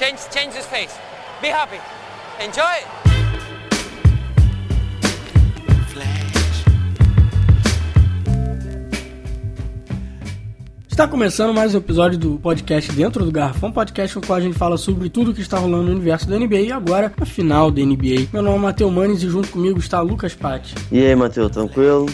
Change, change his face. Be happy. Enjoy. Está começando mais um episódio do podcast Dentro do Garrafão, podcast no qual a gente fala sobre tudo que está rolando no universo da NBA e agora a final da NBA. Meu nome é Matheus Manes e junto comigo está Lucas Patti. E aí, Matheus, tranquilo?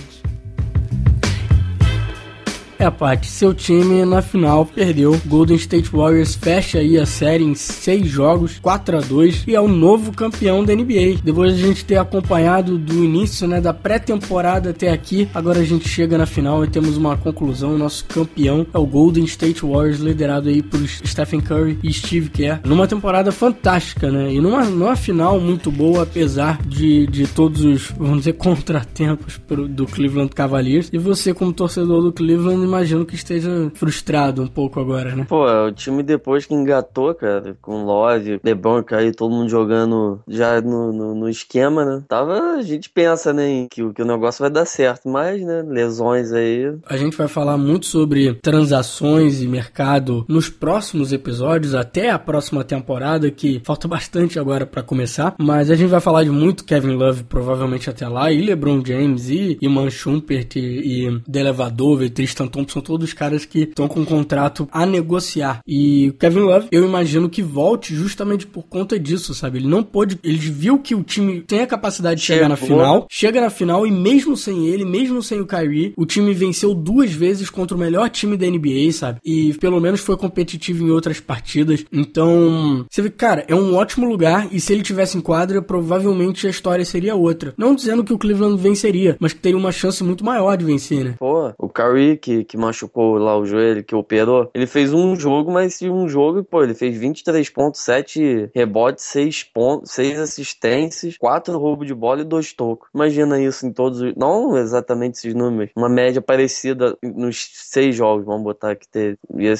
É, Paty, seu time na final perdeu. Golden State Warriors fecha aí a série em seis jogos, 4 a 2 e é o novo campeão da NBA. Depois de a gente ter acompanhado do início, né, da pré-temporada até aqui, agora a gente chega na final e temos uma conclusão. O nosso campeão é o Golden State Warriors, liderado aí por Stephen Curry e Steve Kerr. Numa temporada fantástica, né? E numa, numa final muito boa, apesar de, de todos os, vamos dizer, contratempos do Cleveland Cavaliers. E você, como torcedor do Cleveland, imagino que esteja frustrado um pouco agora, né? Pô, o time depois que engatou, cara, com Love, LeBron aí todo mundo jogando já no, no, no, esquema, né? Tava, a gente pensa, né, que, que o negócio vai dar certo, mas, né, lesões aí. A gente vai falar muito sobre transações e mercado nos próximos episódios, até a próxima temporada, que falta bastante agora para começar, mas a gente vai falar de muito Kevin Love, provavelmente até lá, e LeBron James, e Iman Shumpert, e, e Delevador, e Tristan Thompson, todos caras que estão com um contrato a negociar. E o Kevin Love, eu imagino que volte justamente por conta disso, sabe? Ele não pôde, ele viu que o time tem a capacidade de chegar na final, chega na final e mesmo sem ele, mesmo sem o Kyrie, o time venceu duas vezes contra o melhor time da NBA, sabe? E pelo menos foi competitivo em outras partidas. Então, você vê, cara, é um ótimo lugar e se ele tivesse em quadra, provavelmente a história seria outra. Não dizendo que o Cleveland venceria, mas que teria uma chance muito maior de vencer, né? Pô, o Kyrie que, que machucou lá o joelho, que operou, ele fez um jogo, mas um jogo, pô, ele fez 23 pontos, 7 rebotes, 6 pontos, 6 assistências, 4 roubos de bola e 2 tocos. Imagina isso em todos os. Não exatamente esses números, uma média parecida nos 6 jogos, vamos botar que teve.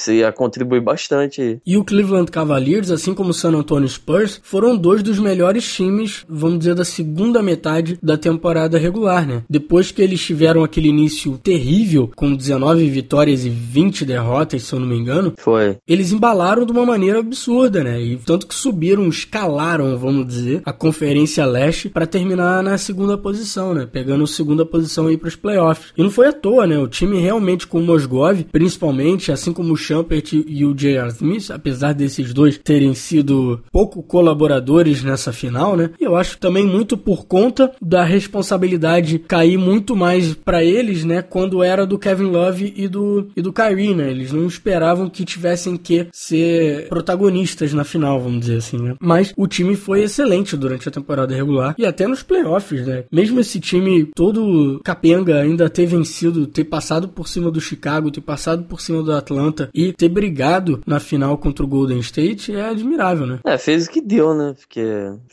Ia contribuir bastante aí. E o Cleveland Cavaliers, assim como o San Antonio Spurs, foram dois dos melhores times, vamos dizer, da segunda metade da temporada regular, né? Depois que eles tiveram aquele início terrível, com 19 vitórias e 20 derrotas, se eu não me engano. Foi. Eles embalaram de uma maneira absurda, né? E tanto que subiram, escalaram, vamos dizer, a Conferência Leste para terminar na segunda posição, né? Pegando a segunda posição aí para os playoffs. E não foi à toa, né? O time realmente com o Mosgov, principalmente, assim como o Champert e o J.R. Smith, apesar desses dois terem sido pouco colaboradores nessa final, né? E eu acho também muito por conta da responsabilidade cair muito mais para eles, né? Quando era do Kevin Love e do, e do Kyrie, né? Eles não esperavam que tivessem que ser protagonistas na final, vamos dizer assim, né? Mas o time foi excelente durante a temporada regular e até nos playoffs, né? Mesmo esse time todo capenga ainda ter vencido, ter passado por cima do Chicago, ter passado por cima do Atlanta e ter brigado na final contra o Golden State é admirável, né? É, fez o que deu, né? Porque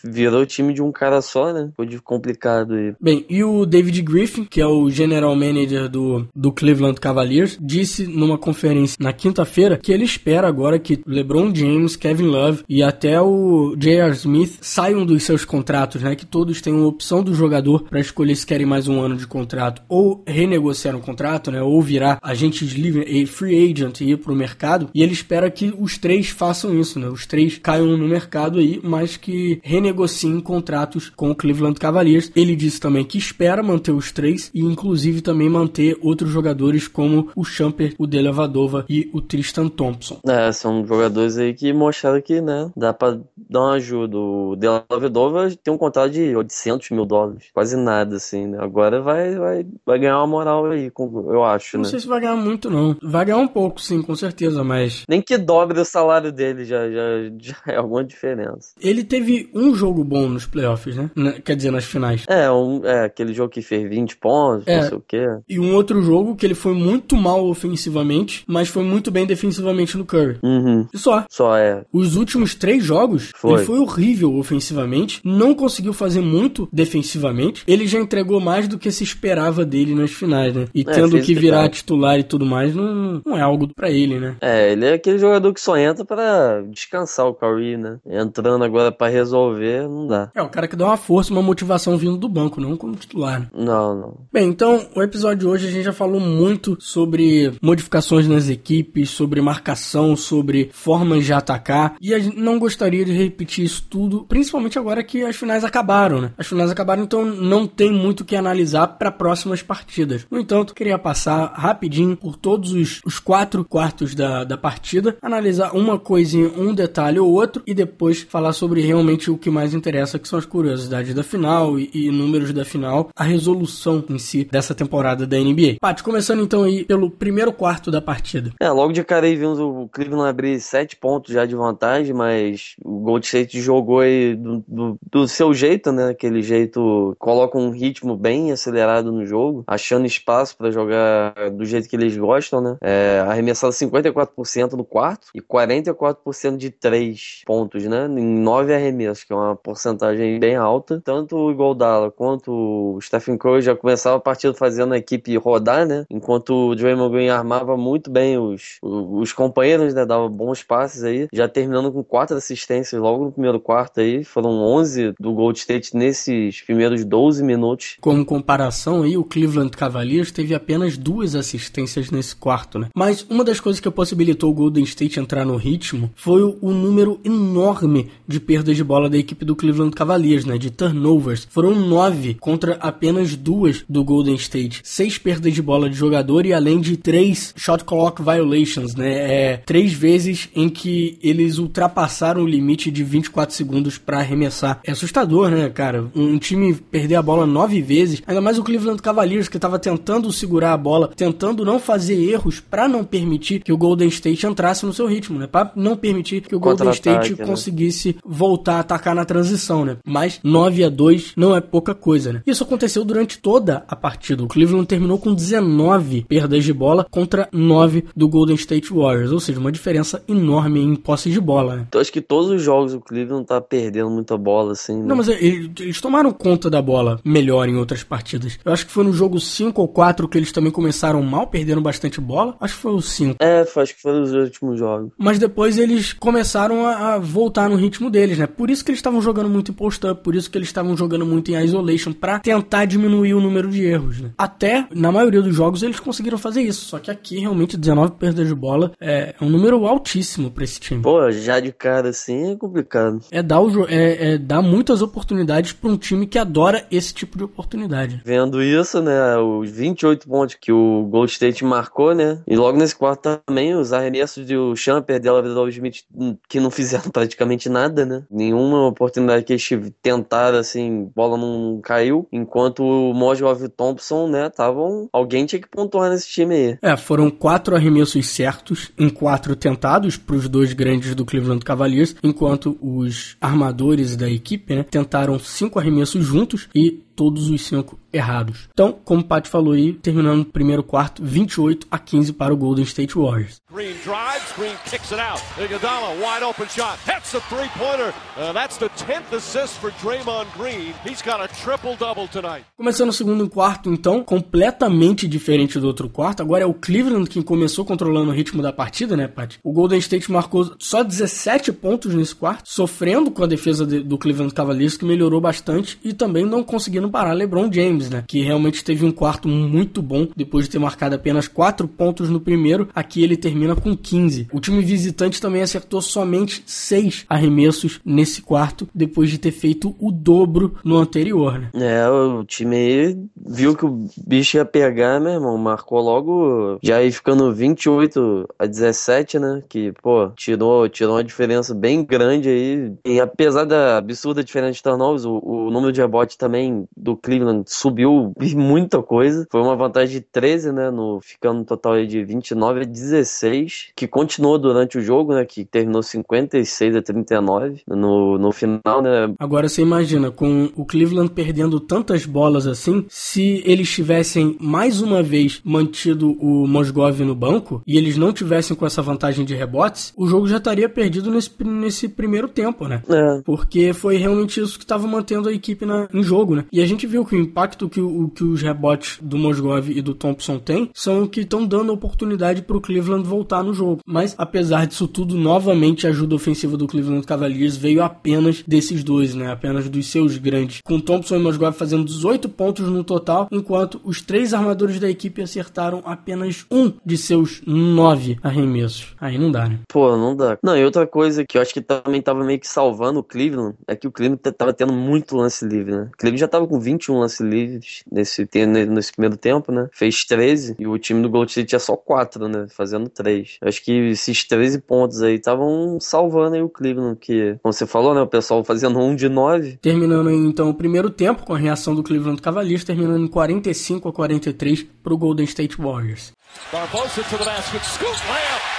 virou o time de um cara só, né? Foi complicado aí. Bem, e o David Griffin, que é o general manager do, do Cleveland Cavaliers, disse numa conferência na quinta-feira que ele espera agora que LeBron James, Kevin Love e até o J.R. Smith saiam dos seus contratos, né? Que todos tenham opção do jogador para escolher se querem mais um ano de contrato ou renegociar um contrato, né? Ou virar agentes livre, free agent e ir pro mercado. E ele espera que os três façam isso, né? Os três caiam no mercado aí, mas que renegociem contratos com o Cleveland Cavaliers. Ele disse também que espera manter os três e inclusive também manter outros jogadores como o Champer, o Delevadova e o Tristan Thompson. É, são jogadores aí que mostraram que, né, dá pra dar uma ajuda. O Delevadova tem um contrato de 800 mil dólares, quase nada, assim, né? Agora vai, vai, vai ganhar uma moral aí, eu acho, não né? sei se vai ganhar muito, não. Vai ganhar um pouco, sim, com certeza, mas... Nem que dobre o salário dele já, já, já é alguma diferença. Ele teve um jogo bom nos playoffs, né? Quer dizer, nas finais. É, um, é aquele jogo que fez 20 pontos, é, não sei o quê. E um outro jogo que ele foi muito mal ofensivamente, mas foi muito bem defensivamente no Curry. Uhum. E só. Só é. Os últimos três jogos, foi. ele foi horrível ofensivamente, não conseguiu fazer muito defensivamente. Ele já entregou mais do que se esperava dele nas finais, né? E é, tendo que virar titular e tudo mais, não, não é algo para ele, né? É, ele é aquele jogador que só entra para descansar o Curry, né? Entrando agora para resolver, não dá. É, o cara que dá uma força, uma motivação vindo do banco, não como titular. Né? Não, não. Bem, então, o episódio de hoje a gente já falou muito sobre modificações nas equipes, sobre marcação, sobre formas de atacar. E a gente não gostaria de repetir isso tudo, principalmente agora que as finais acabaram, né? As finais acabaram, então não tem muito o que analisar para próximas partidas. No entanto, queria passar rapidinho por todos os, os quatro quartos da, da partida, analisar uma coisinha, um detalhe ou outro, e depois falar sobre realmente o que mais interessa, que são as curiosidades da final e, e números da final, a resolução em si dessa temporada da NBA. Paty, começando então aí pelo primeiro quarto da partida. É, logo de cara aí vimos o Cleveland abrir sete pontos já de vantagem, mas o Gold State jogou aí do, do, do seu jeito, né? Aquele jeito coloca um ritmo bem acelerado no jogo, achando espaço para jogar do jeito que eles gostam, né? É, arremessado 54% no quarto e 44% de três pontos, né? Em nove arremessos, que é uma porcentagem bem alta. Tanto o Iguodala quanto o Stephen Curry já começava a partida fazendo a equipe rodar, né? Enquanto o Draymond Green armava muito bem os, os companheiros, né? Dava bons passes aí, já terminando com quatro assistências logo no primeiro quarto aí. Foram 11 do Gold State nesses primeiros 12 minutos. Como comparação aí, o Cleveland Cavaliers teve apenas duas assistências nesse quarto, né? Mas uma das coisas que possibilitou o Golden State entrar no ritmo foi o, o número enorme de perdas de bola da equipe do Cleveland Cavaliers, né? De turnovers. Foram nove contra apenas duas do Golden State. Seis perdas de bola de jogador e além de três shot clock violations, né? É, três vezes em que eles ultrapassaram o limite de 24 segundos para arremessar. É assustador, né, cara? Um time perder a bola nove vezes, ainda mais o Cleveland Cavaliers que estava tentando segurar a bola, tentando não fazer erros para não permitir que o Golden State entrasse no seu ritmo, né? Para não permitir que o Golden State né? conseguisse voltar a atacar na transição, né? Mas 9 a 2 não é pouca coisa, né? Isso aconteceu durante toda a partida. O Cleveland terminou com 19 perdas de bola contra 9 do Golden State Warriors, ou seja, uma diferença enorme em posse de bola, né? Então, acho que todos os jogos o Cleveland tá perdendo muita bola, assim. Né? Não, mas eles, eles tomaram conta da bola melhor em outras partidas. Eu acho que foi no jogo 5 ou 4 que eles também começaram mal, perdendo bastante bola. Acho que foi o 5. É, acho que foi nos últimos jogos. Mas depois eles começaram a, a voltar no ritmo deles, né? Por isso que eles estavam jogando muito em post-up, por isso que eles estavam jogando muito em isolation, para tentar diminuir o número de erros, né? Até, na maioria dos jogos, eles conseguiram fazer isso. Só que aqui, realmente, 19 perdas de bola é, um número altíssimo para esse time. Pô, já de cara assim é complicado. É dar, o, é, é dar muitas oportunidades para um time que adora esse tipo de oportunidade. Vendo isso, né? Os 28 pontos que o Gold State marcou, né? E logo nesse quarto também os arremessos do Champer, dela do Smith, que não fizeram praticamente nada, né? Nenhuma oportunidade que eles tentaram, assim, bola não caiu. Enquanto o Mosgov e o Thompson, né? Estavam. Alguém tinha que pontuar nesse time aí. É, foram quatro arremessos certos em quatro tentados para os dois grandes do Cleveland Cavaliers, enquanto os armadores da equipe, né? Tentaram cinco arremessos juntos e todos os cinco errados. Então, como o Pat falou aí, terminando o primeiro quarto, 28 a 15 para o Golden State Warriors. Green drives, Green kicks it out. Iguodala, wide open shot, hits the three-pointer. Uh, that's the 10th assist for Draymond Green. He's got a triple-double tonight. Começando o segundo quarto, então, completamente diferente do outro quarto. Agora é o Cleveland quem começou controlando o ritmo da partida, né, Pat? O Golden State marcou só 17 pontos nesse quarto, sofrendo com a defesa de, do Cleveland Cavaliers, que melhorou bastante, e também não conseguindo parar LeBron James, né? Que realmente teve um quarto muito bom depois de ter marcado apenas 4 pontos no primeiro. Aqui ele termina com 15. O time visitante também acertou somente 6 arremessos nesse quarto, depois de ter feito o dobro no anterior, né? É, o time viu que o bicho ia pegar, meu irmão. Marcou logo, já aí ficando 28 a 17, né? Que, pô, tirou, tirou uma diferença bem grande aí. E apesar da absurda diferença de turnovers, o, o número de rebote também do Cleveland subiu muita coisa. Foi uma vantagem de 13, né? No, ficando no total aí de 29 a 16, que continuou durante o jogo, né? Que terminou 56 a 39 no, no final, né? Agora você imagina, com o Cleveland perdendo tantas bolas assim, se eles tivessem mais uma vez mantido o Mosgov no banco e eles não tivessem com essa vantagem de rebotes, o jogo já estaria perdido nesse, nesse primeiro tempo, né? É. Porque foi realmente isso que estava mantendo a equipe na, em jogo, né? E a gente viu que o impacto que, o, que os rebotes do Mosgov e do Thompson têm são que estão dando oportunidade para o Cleveland voltar no jogo. Mas apesar disso tudo, novamente a ajuda ofensiva do Cleveland Cavaliers veio apenas desses dois, né? Apenas dos seus grandes. Com Thompson e Mosgov fazendo 18 pontos no total, enquanto os três armadores da equipe acertaram apenas um de seus nove arremessos. Aí não dá, né? Pô, não dá. Não, e outra coisa que eu acho que também tava meio que salvando o Cleveland é que o Cleveland tava tendo muito lance livre, né? O Cleveland já tava com 21 lances livres nesse, nesse primeiro tempo, né? Fez 13 e o time do Gold State tinha só 4, né? Fazendo 3. Eu acho que esses 13 pontos aí estavam salvando aí o Cleveland, que, como você falou, né? O pessoal fazendo um de 9. Terminando então o primeiro tempo com a reação do Cleveland Cavaliers, terminando em 45 a 43 pro Golden State Warriors. Barbosa to the basket, scoop layup.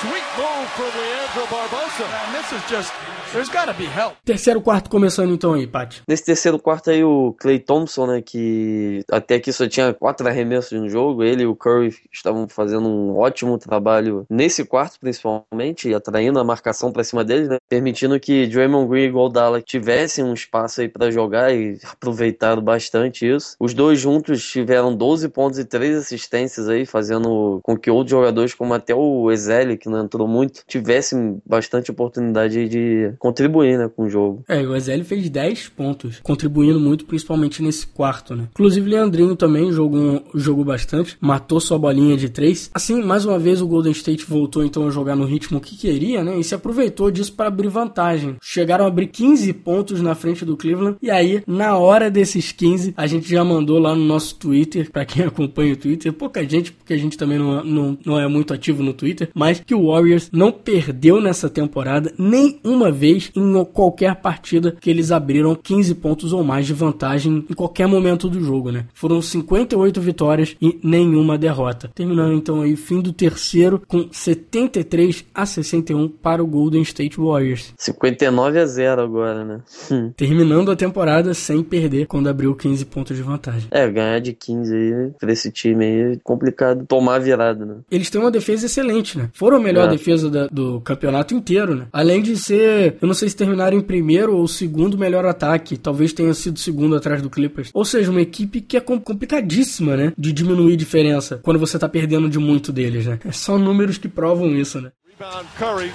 Sweet move from Leandro Barbosa. And this is just There's gotta be help. Terceiro quarto começando então aí, Paty. Nesse terceiro quarto aí, o Clay Thompson, né, que até aqui só tinha quatro arremessos no jogo, ele e o Curry estavam fazendo um ótimo trabalho nesse quarto, principalmente, atraindo a marcação para cima deles, né, permitindo que Draymond Green e Goldala tivessem um espaço aí para jogar e aproveitaram bastante isso. Os dois juntos tiveram 12 pontos e 3 assistências aí, fazendo com que outros jogadores, como até o Ezeli, que não entrou muito, tivessem bastante oportunidade de contribuir, né, com o jogo. É, o Ezelli fez 10 pontos, contribuindo muito, principalmente nesse quarto, né. Inclusive, Leandrinho também jogou, jogou bastante, matou sua bolinha de 3. Assim, mais uma vez, o Golden State voltou então a jogar no ritmo que queria, né, e se aproveitou disso para abrir vantagem. Chegaram a abrir 15 pontos na frente do Cleveland, e aí, na hora desses 15, a gente já mandou lá no nosso Twitter, para quem acompanha o Twitter, pouca gente, porque a gente também não, não, não é muito ativo no Twitter, mas que o Warriors não perdeu nessa temporada nem uma vez em qualquer partida que eles abriram 15 pontos ou mais de vantagem em qualquer momento do jogo, né? Foram 58 vitórias e nenhuma derrota. Terminando então aí fim do terceiro com 73 a 61 para o Golden State Warriors. 59 a 0 agora, né? Hum. Terminando a temporada sem perder quando abriu 15 pontos de vantagem. É, ganhar de 15 aí pra esse time aí é complicado tomar virada, né? Eles têm uma defesa excelente, né? Foram melhor é. defesa da, do campeonato inteiro, né? Além de ser eu não sei se terminaram em primeiro ou segundo melhor ataque. Talvez tenha sido segundo atrás do Clippers. Ou seja, uma equipe que é complicadíssima, né? De diminuir diferença quando você tá perdendo de muito deles, né? É só números que provam isso, né? Rebound Curry.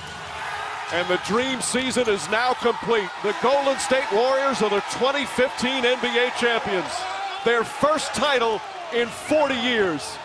And the dream season is now complete. The Golden State Warriors are the 2015 NBA champions. Their first title in 40 years.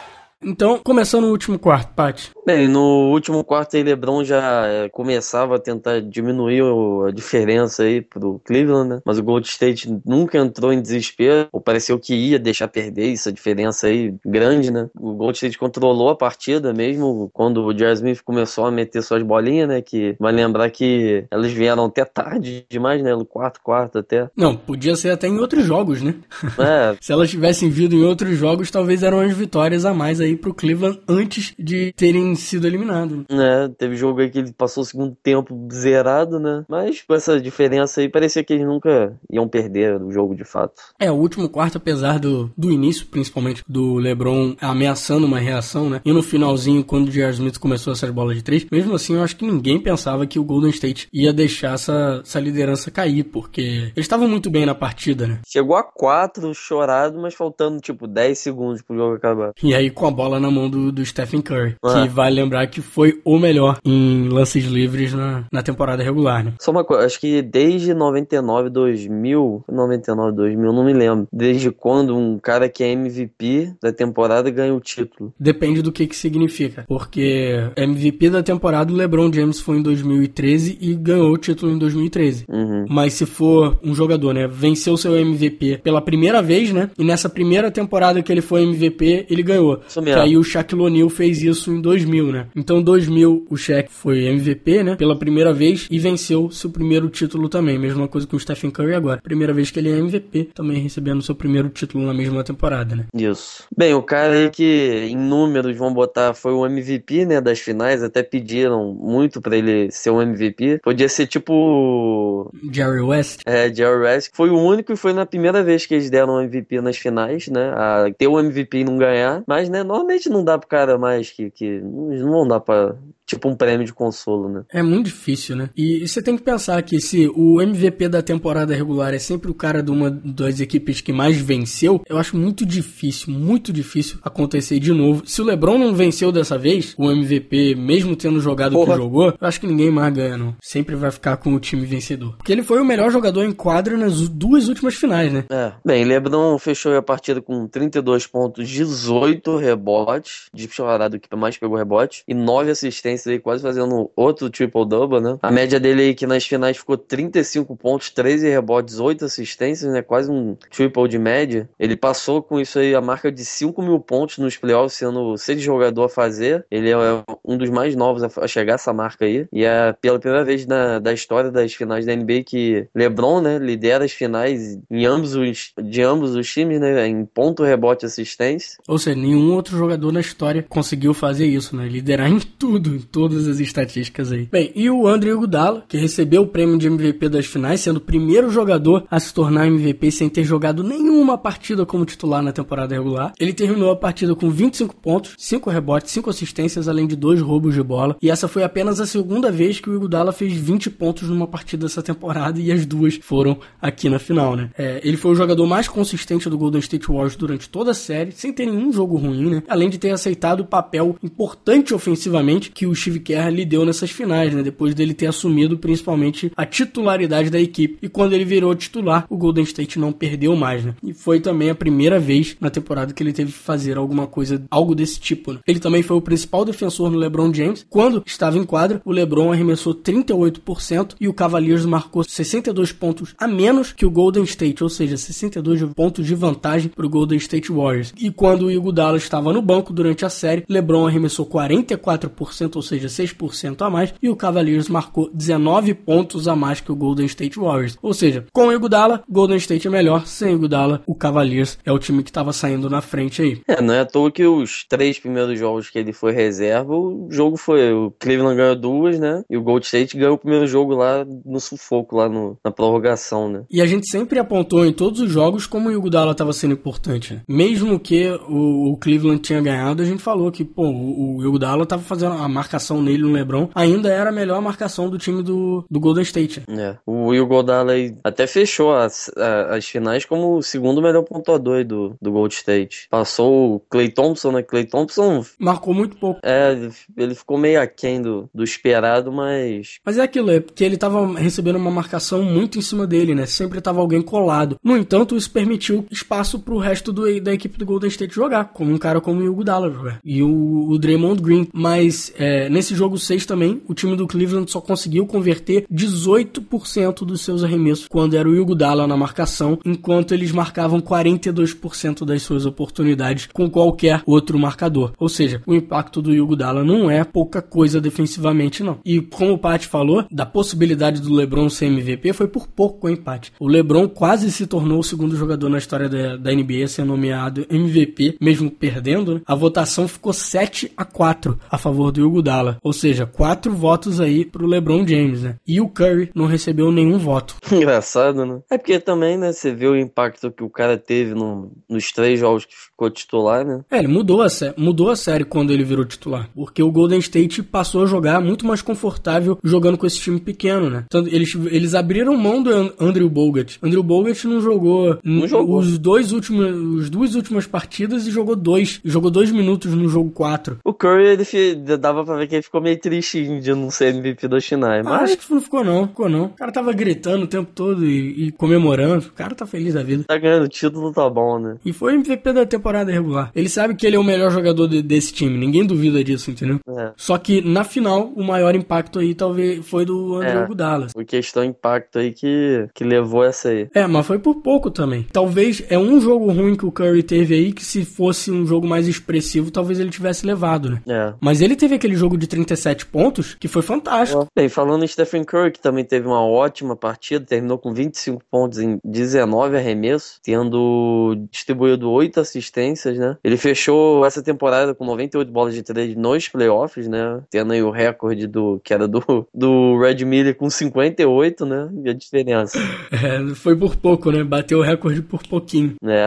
Então, começando no último quarto, Paty. Bem, no último quarto aí, LeBron já é, começava a tentar diminuir a diferença aí pro Cleveland, né? Mas o Gold State nunca entrou em desespero, ou pareceu que ia deixar perder essa diferença aí grande, né? O Gold State controlou a partida mesmo quando o Jar Smith começou a meter suas bolinhas, né? Que vai lembrar que elas vieram até tarde demais, né? No quarto, quarto até. Não, podia ser até em outros jogos, né? É. Se elas tivessem vindo em outros jogos, talvez eram as vitórias a mais aí pro Cleveland antes de terem sido eliminado. É, teve jogo aí que ele passou o segundo tempo zerado, né? Mas com essa diferença aí, parecia que eles nunca iam perder o jogo de fato. É, o último quarto, apesar do, do início, principalmente do LeBron ameaçando uma reação, né? E no finalzinho, quando o J.R. Smith começou essas bolas de três, mesmo assim, eu acho que ninguém pensava que o Golden State ia deixar essa, essa liderança cair, porque eles estavam muito bem na partida, né? Chegou a quatro, chorado, mas faltando tipo 10 segundos pro jogo acabar. E aí com a bola na mão do, do Stephen Curry, que vai vale lembrar que foi o melhor em lances livres na, na temporada regular, né? Só uma coisa, acho que desde 99, 2000, 99, 2000, não me lembro. Desde quando um cara que é MVP da temporada ganha o título? Depende do que que significa, porque MVP da temporada o LeBron James foi em 2013 e ganhou o título em 2013. Uhum. Mas se for um jogador, né, venceu seu MVP pela primeira vez, né, e nessa primeira temporada que ele foi MVP, ele ganhou. Isso mesmo. Que aí o Shaquille O'Neal fez isso em 2000 2000, né? Então, 2000 o Shaq foi MVP, né? Pela primeira vez e venceu seu primeiro título também. Mesma coisa com o Stephen Curry agora. Primeira vez que ele é MVP, também recebendo seu primeiro título na mesma temporada, né? Isso. Bem, o cara aí que em números vão botar foi o MVP, né? Das finais, até pediram muito para ele ser um MVP. Podia ser tipo. Jerry West? É, Jerry West. Foi o único e foi na primeira vez que eles deram MVP nas finais, né? A ter o MVP e não ganhar. Mas, né, normalmente não dá pro cara mais que, que não vão dar pra tipo um prêmio de consolo, né? É muito difícil, né? E você tem que pensar que se o MVP da temporada regular é sempre o cara de uma das equipes que mais venceu, eu acho muito difícil, muito difícil acontecer de novo. Se o LeBron não venceu dessa vez, o MVP, mesmo tendo jogado o que jogou, eu acho que ninguém mais ganha, não. Sempre vai ficar com o time vencedor. Porque ele foi o melhor jogador em quadra nas duas últimas finais, né? É. Bem, LeBron fechou a partida com 32 pontos, 18 rebotes, disparado que mais pegou rebote, e 9 assistências aí, quase fazendo outro triple-double, né? A média dele aí que nas finais ficou 35 pontos, 13 rebotes, 8 assistências, né? Quase um triple de média. Ele passou com isso aí a marca de 5 mil pontos nos playoffs, sendo o sexto jogador a fazer. Ele é um dos mais novos a chegar a essa marca aí. E é pela primeira vez na, da história das finais da NBA que LeBron, né, lidera as finais em ambos os, de ambos os times, né? Em ponto, rebote e assistência. Ou seja, nenhum outro jogador na história conseguiu fazer isso, né? Liderar em tudo, todas as estatísticas aí. Bem, e o André Iguodala, que recebeu o prêmio de MVP das finais, sendo o primeiro jogador a se tornar MVP sem ter jogado nenhuma partida como titular na temporada regular. Ele terminou a partida com 25 pontos, 5 rebotes, 5 assistências, além de dois roubos de bola. E essa foi apenas a segunda vez que o Iguodala fez 20 pontos numa partida dessa temporada e as duas foram aqui na final, né? É, ele foi o jogador mais consistente do Golden State Warriors durante toda a série, sem ter nenhum jogo ruim, né? Além de ter aceitado o papel importante ofensivamente que o Steve Kerr lhe deu nessas finais, né? Depois dele ter assumido principalmente a titularidade da equipe. E quando ele virou titular, o Golden State não perdeu mais, né? E foi também a primeira vez na temporada que ele teve que fazer alguma coisa, algo desse tipo, né? Ele também foi o principal defensor no LeBron James. Quando estava em quadra, o LeBron arremessou 38% e o Cavaliers marcou 62 pontos a menos que o Golden State, ou seja, 62 pontos de vantagem para o Golden State Warriors. E quando o Iguodala estava no banco durante a série, LeBron arremessou 44%, ou seja, 6% a mais, e o Cavaliers marcou 19 pontos a mais que o Golden State Warriors. Ou seja, com o Iguodala, Golden State é melhor, sem o Iguodala, o Cavaliers é o time que estava saindo na frente aí. É, não é à toa que os três primeiros jogos que ele foi reserva, o jogo foi o Cleveland ganhou duas, né? E o Gold State ganhou o primeiro jogo lá no sufoco, lá no, na prorrogação, né? E a gente sempre apontou em todos os jogos como o Iguodala estava sendo importante. Né? Mesmo que o, o, Cleveland tinha ganhado, a gente falou que, pô, o, o Iguodala estava fazendo a marcação nele no LeBron, ainda era a melhor marcação do time do, do Golden State. É, o Iguodala até fechou as, as finais como o segundo melhor pontuador do, do Gold State. Passou o Clay Thompson, né? Clay Thompson... Marcou muito pouco. É, ele ficou meio aquém do, do esperado, mas... Mas é aquilo, é porque ele estava recebendo uma marcação muito em cima dele, né? Sempre estava alguém colado. No entanto, isso permitiu espaço pro resto do, da equipe do Golden State jogar, como um cara como o Iguodala jogar. E o, o Draymond Green. Mas é, nesse jogo 6 também, o time do Cleveland só conseguiu converter 18% dos seus arremessos quando era o Iguodala na marcação, enquanto eles marcavam 42% das suas oportunidades com qualquer outro marcador. Ou seja, o impacto do Iguodala não é pouca coisa defensivamente, não. E como o Pat falou, da possibilidade do LeBron ser MVP foi por pouco o empate. O LeBron quase se tornou o segundo jogador na história da, da NBA a ser nomeado MVP, mesmo perdendo. Né? A votação ficou 7 a 4 a favor do Iguodala, ou seja, quatro votos aí pro LeBron James, né? E o Curry não recebeu nenhum voto. Engraçado, né? É porque também, né, você vê o impacto que o cara teve no, nos três jogos que ficou titular, né? É, ele mudou a, mudou a série quando ele virou titular, porque o Golden State passou a jogar muito mais confortável jogando com esse time pequeno, né? Eles, eles abriram mão do Andrew Bogut. Andrew Bogut não jogou, não jogou. os dois últimos, as duas últimas partidas e jogou dois, jogou dois minutos no jogo 4. O Curry, ele dava pra ver que ele ficou meio triste de não ser MVP do Shinai, mas... Ah, acho que não ficou não, ficou não. O cara tava gritando o tempo todo e, e, comemorando, o cara tá feliz da vida. Tá ganhando título, tá bom, né? E foi MVP da temporada regular. Ele sabe que ele é o melhor jogador de, desse time, ninguém duvida disso, entendeu? É. Só que na final, o maior impacto aí talvez foi do André é. Dallas. Foi questão impacto aí que, que levou essa aí. É, mas foi por pouco também. Talvez é um jogo ruim que o Curry teve aí que se fosse um jogo mais expressivo, talvez ele tivesse levado, né? É. Mas ele teve aquele jogo de 37 pontos que foi fantástico. Bem, falando em Stephen Curry, que também teve uma ótima partida, terminou com 25 pontos em 19 arremessos, tendo distribuído 8 assistências, né? Ele fechou essa temporada com 98 bolas de 3 nos playoffs, né? Tendo aí o recorde do que era do, do Red Miller com 58, né? E a diferença. É, foi por pouco, né? Bateu o recorde por pouquinho. É,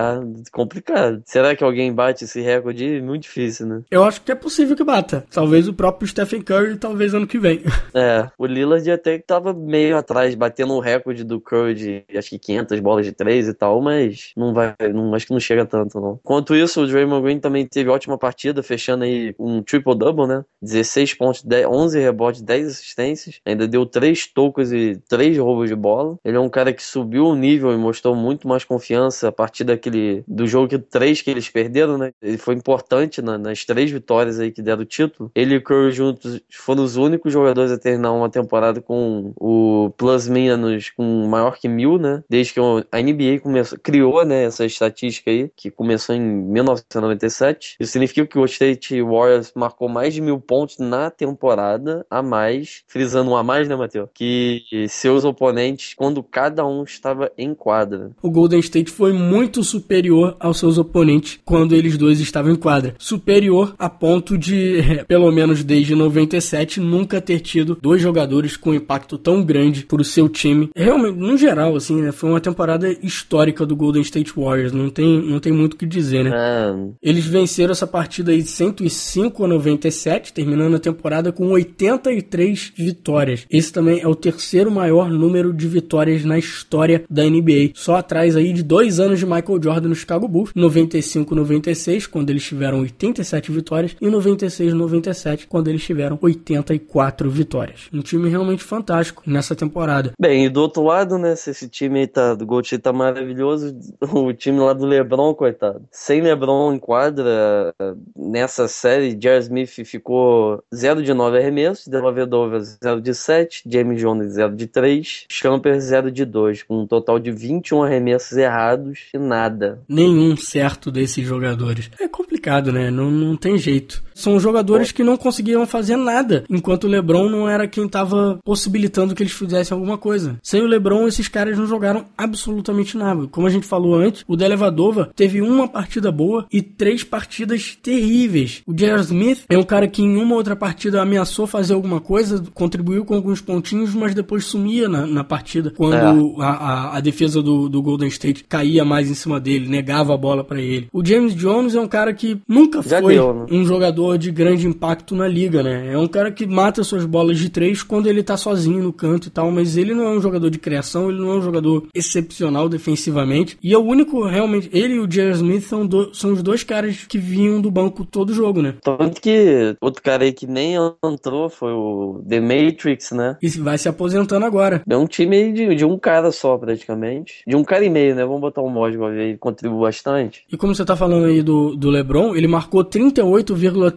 complicado. Será que alguém bate esse recorde? Muito difícil, né? Eu acho que é possível que bata. Talvez o próprio próprio Stephen Curry talvez ano que vem. É, o Lillard até que tava meio atrás, batendo o recorde do Curry de acho que 500 bolas de 3 e tal, mas não vai, não, acho que não chega tanto não. Enquanto isso, o Draymond Green também teve ótima partida, fechando aí um triple-double, né? 16 pontos, 10, 11 rebotes, 10 assistências, ainda deu 3 tocos e 3 roubos de bola. Ele é um cara que subiu o nível e mostrou muito mais confiança a partir daquele do jogo que 3 que eles perderam, né? Ele foi importante na, nas três vitórias aí que deram o título. Ele e o Curry juntos foram os únicos jogadores a terminar uma temporada com o plus menos com maior que mil, né? Desde que a NBA começou, criou, né, essa estatística aí, que começou em 1997. Isso significa que o State Warriors marcou mais de mil pontos na temporada a mais, frisando um a mais, né, Matheus? Que seus oponentes, quando cada um estava em quadra. O Golden State foi muito superior aos seus oponentes quando eles dois estavam em quadra. Superior a ponto de, pelo menos desde 97, nunca ter tido dois jogadores com impacto tão grande pro seu time. Realmente, no geral, assim, né, foi uma temporada histórica do Golden State Warriors. Não tem, não tem muito o que dizer, né? É, Eles venceram essa partida aí de 105 a 97, terminando a temporada com 83 vitórias. Esse também é o terceiro maior número de vitórias na história da NBA. Só atrás aí de dois anos de Michael Jordan no Chicago Bulls, 95-96, quando eles tiveram 87 vitórias, e 96-97, quando eles tiveram 84 vitórias. Um time realmente fantástico nessa temporada. Bem, e do outro lado, né, se esse time aí tá, do State tá maravilhoso, o time lá do LeBron, coitado. Sem LeBron em quadra, nessa série, Jar Smith ficou 0 de 9 arremessos, Dellavedova 0 de 7, James Jones 0 de 3, Champer 0 de 2, com um total de 21 arremessos errados e nada. Nenhum certo desses jogadores. É complicado, né? Não, não tem jeito. São jogadores que não conseguiam fazer nada, enquanto o LeBron não era quem estava possibilitando que eles fizessem alguma coisa. Sem o LeBron, esses caras não jogaram absolutamente nada. Como a gente falou antes, o Delevadova teve uma partida boa e três partidas terríveis. O J.R. Smith é um cara que em uma outra partida ameaçou fazer alguma coisa, contribuiu com alguns pontinhos, mas depois sumia na, na partida quando É. a, a, a defesa do, do Golden State caía mais em cima dele, negava a bola pra ele. O James Jones é um cara que nunca Já foi deu, né? um jogador de grande impacto na liga, né? É um cara que mata suas bolas de três quando ele tá sozinho no canto e tal, mas ele não é um jogador de criação, ele não é um jogador excepcional defensivamente. E é o único, realmente, ele e o J.R. Smith são, do- são os dois caras que vinham do banco todo jogo, né? Tanto que outro cara aí que nem entrou foi o The Matrix, né? E vai se aposentando agora. É um time aí de, de um cara só, praticamente. De um cara e meio, né? Vamos botar o Mosgov aí, ele contribui bastante. E como você tá falando aí do, do LeBron, ele marcou 38,3%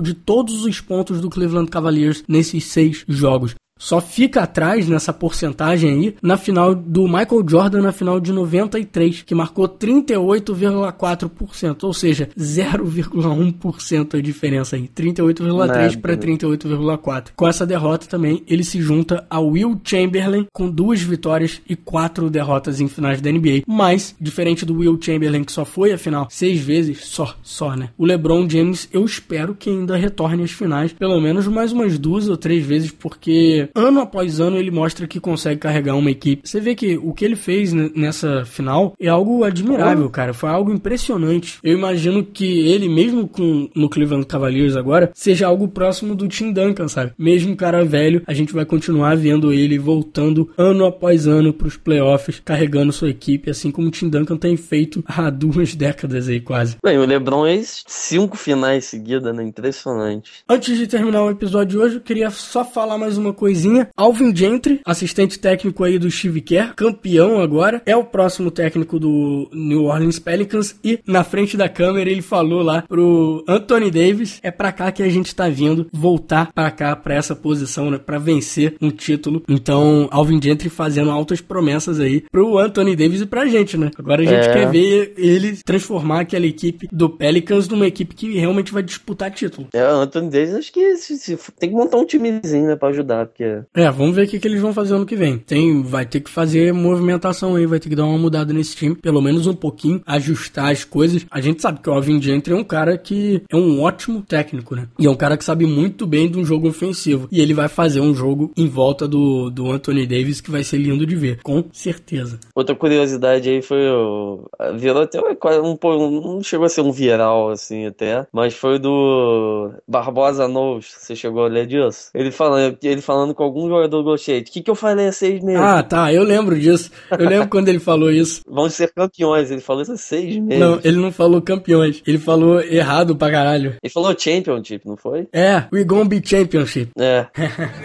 de todos os pontos do Cleveland Cavaliers nesses seis jogos. Só fica atrás nessa porcentagem aí na final do Michael Jordan na final de 93, que marcou 38,4%, ou seja, 0,1% a diferença aí, 38,3 Nada. para 38,4. Com essa derrota também, ele se junta ao Will Chamberlain com duas vitórias e quatro derrotas em finais da NBA. Mas, diferente do Will Chamberlain que só foi à final seis vezes, só, só, né? O LeBron James, eu espero que ainda retorne às finais, pelo menos mais umas duas ou três vezes, porque ano após ano ele mostra que consegue carregar uma equipe. Você vê que o que ele fez ne- nessa final é algo admirável, cara. Foi algo impressionante. Eu imagino que ele, mesmo com no Cleveland Cavaliers agora, seja algo próximo do Tim Duncan, sabe? Mesmo cara velho, a gente vai continuar vendo ele voltando ano após ano pros playoffs, carregando sua equipe, assim como o Tim Duncan tem feito há duas décadas aí quase. Bem, o LeBron é cinco finais seguidas, né? Impressionante. Antes de terminar o episódio de hoje, eu queria só falar mais uma coisinha. Alvin Gentry, assistente técnico aí do Steve Kerr, campeão agora, é o próximo técnico do New Orleans Pelicans e na frente da câmera ele falou lá pro Anthony Davis, é pra cá que a gente tá vindo, voltar pra cá pra essa posição, né, para vencer um título. Então, Alvin Gentry fazendo altas promessas aí pro Anthony Davis e pra gente, né? Agora a gente É. quer ver ele transformar aquela equipe do Pelicans numa equipe que realmente vai disputar título. É, o Anthony Davis, acho que se- se- tem que montar um timezinho, né, pra ajudar, porque que. É, vamos ver o que, que eles vão fazer ano que vem. Tem, vai ter que fazer movimentação aí, vai ter que dar uma mudada nesse time, pelo menos um pouquinho, ajustar as coisas. A gente sabe que o Alvin Gentry é um cara que é um ótimo técnico, né? E é um cara que sabe muito bem de um jogo ofensivo. E ele vai fazer um jogo em volta do, do Anthony Davis que vai ser lindo de ver, com certeza. Outra curiosidade aí foi o. Virou até um, um, não chegou a ser um viral assim até, mas foi do Barbosa Nous. Você chegou a ler disso? Ele falando, ele falando com algum jogador do Shade. O que, que eu falei há seis meses? Ah, tá, eu lembro disso. Eu lembro quando ele falou isso. Vamos ser campeões. Ele falou isso há seis meses. Não, ele não falou campeões. Ele falou errado pra caralho. Ele falou championship, não foi? É, we gonna be championship. É.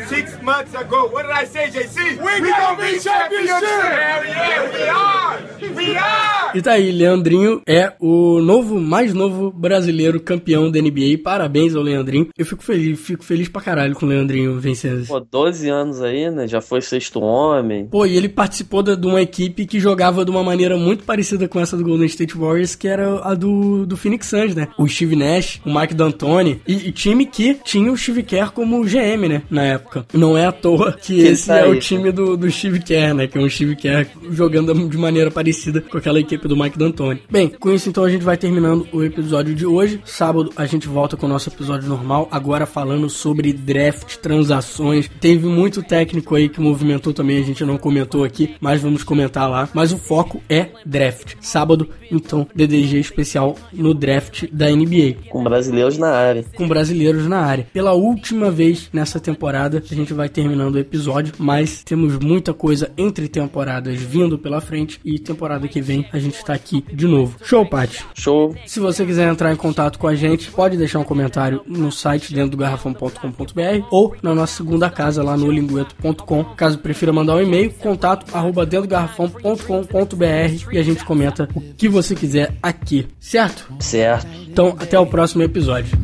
Six months ago, what did I say, JC? We, we gonna be championship! Hell yeah, we are! We are! E tá aí, Leandrinho é o novo, mais novo brasileiro campeão da NBA. Parabéns ao Leandrinho. Eu fico feliz, fico feliz pra caralho com o Leandrinho vencendo. Pô, 12 anos aí, né? Já foi sexto homem. Pô, e ele participou de uma equipe que jogava de uma maneira muito parecida com essa do Golden State Warriors, que era a do, do Phoenix Suns, né? O Steve Nash, o Mike D'Antoni, e, e time que tinha o Steve Kerr como GM, né? Na época. Não é à toa que, que esse tá é o time do, do Steve Kerr, né? Que é um Steve Kerr jogando de maneira parecida com aquela equipe do Mike D'Antoni. Bem, com isso então a gente vai terminando o episódio de hoje. Sábado a gente volta com o nosso episódio normal, agora falando sobre draft, transações. Teve muito técnico aí que movimentou também, a gente não comentou aqui, mas vamos comentar lá. Mas o foco é draft. Sábado, então, DDG especial no draft da NBA. Com brasileiros na área. Com brasileiros na área. Pela última vez nessa temporada, a gente vai terminando o episódio, mas temos muita coisa entre temporadas vindo pela frente e temporada que vem a gente tá aqui de novo. Show, Paty? Show. Se você quiser entrar em contato com a gente, pode deixar um comentário no site dentro do garrafão.com.br ou na nossa segunda casa lá no lingueto.com. Caso prefira mandar um e-mail, contato arroba dentro do garrafão.com.br e a gente comenta o que você quiser aqui, certo? Certo. Então, até o próximo episódio.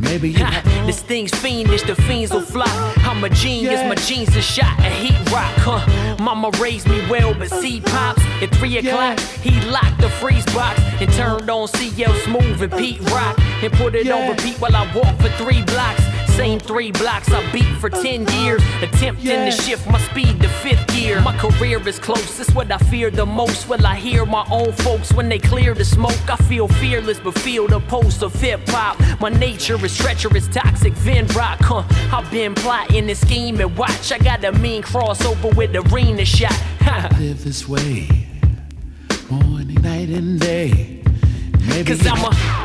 This thing's fiendish, the fiends will fly. I'm a genius, my jeans are shot a heat rock, huh? Mama raised me well, but see pops at three o'clock. He locked the freeze box and turned on CL Smooth and Pete Rock and put it on repeat while I walk for three blocks. Same three blocks I beat for 10 uh-huh. years, attempting to shift my speed to fifth gear. My career is close, it's what I fear the most. Will I hear my own folks when they clear the smoke? I feel fearless, but feel the pulse of hip hop. My nature is treacherous, toxic, Vin Rock, huh? I've been plotting and scheming. Watch, I got a mean crossover with the arena shot. live this way, morning, night, and day. Maybe Cause I'm a